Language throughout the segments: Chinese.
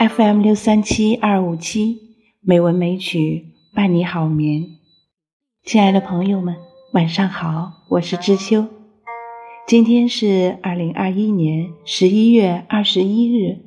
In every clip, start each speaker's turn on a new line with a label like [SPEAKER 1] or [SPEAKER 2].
[SPEAKER 1] FM 六三七二五七美文美曲伴你好眠，亲爱的朋友们，晚上好，我是知秋。今天是二零二一年十一月二十一日，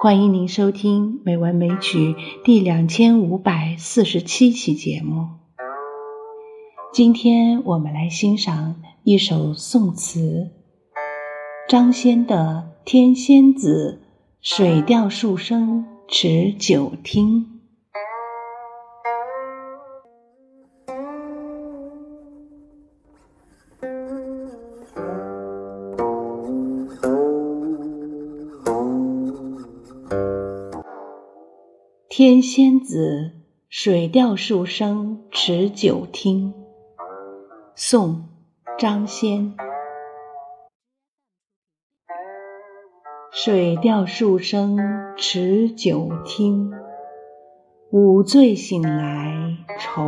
[SPEAKER 1] 欢迎您收听美文美曲第两千五百四十七期节目。今天我们来欣赏一首宋词，张先的《天仙子》。水调数声持久听，天仙子，水调数声持久听。宋，张先。水调数声持久听，午醉醒来愁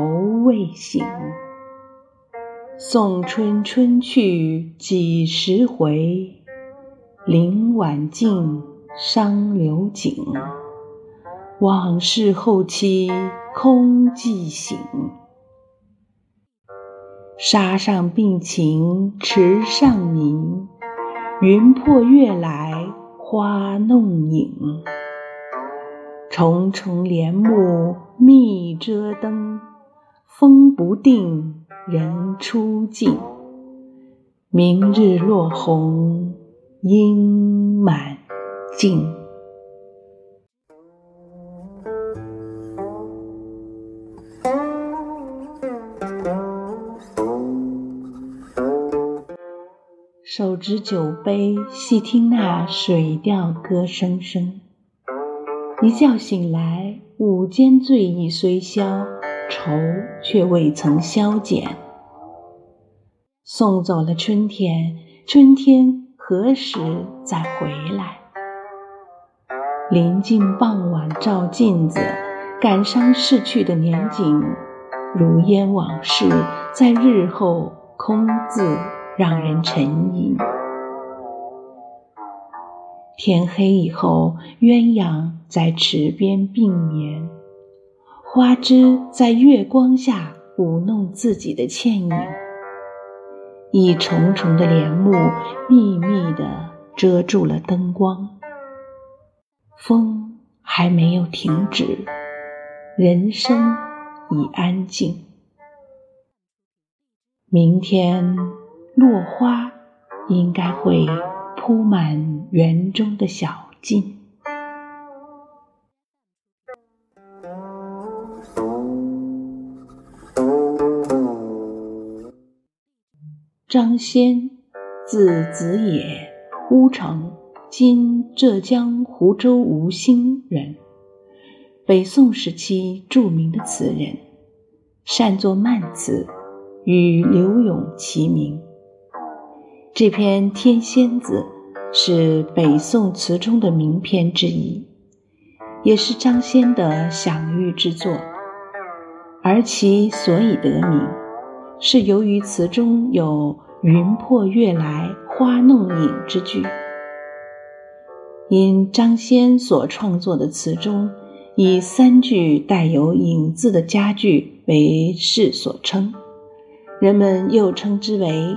[SPEAKER 1] 未醒。送春春去几时回？林晚静伤流景。往事后期空记醒。沙上并情池上明，云破月来。花弄影，重重帘幕密遮灯，风不定，人初静。明日落红应满径。手执酒杯，细听那水调歌声声。一觉醒来，午间醉意虽消，愁却未曾消减。送走了春天，春天何时再回来？临近傍晚，照镜子，感伤逝去的年景，如烟往事，在日后空自。让人沉吟。天黑以后，鸳鸯在池边并眠，花枝在月光下舞弄自己的倩影。一重重的帘幕密密地遮住了灯光，风还没有停止，人声已安静。明天。落花应该会铺满园中的小径。张先，字子野，乌城（今浙江湖州吴兴）人，北宋时期著名的词人，善作慢词，与柳永齐名。这篇《天仙子》是北宋词中的名篇之一，也是张先的享誉之作。而其所以得名，是由于词中有“云破月来花弄影”之句。因张先所创作的词中，以三句带有影字的佳句为世所称，人们又称之为。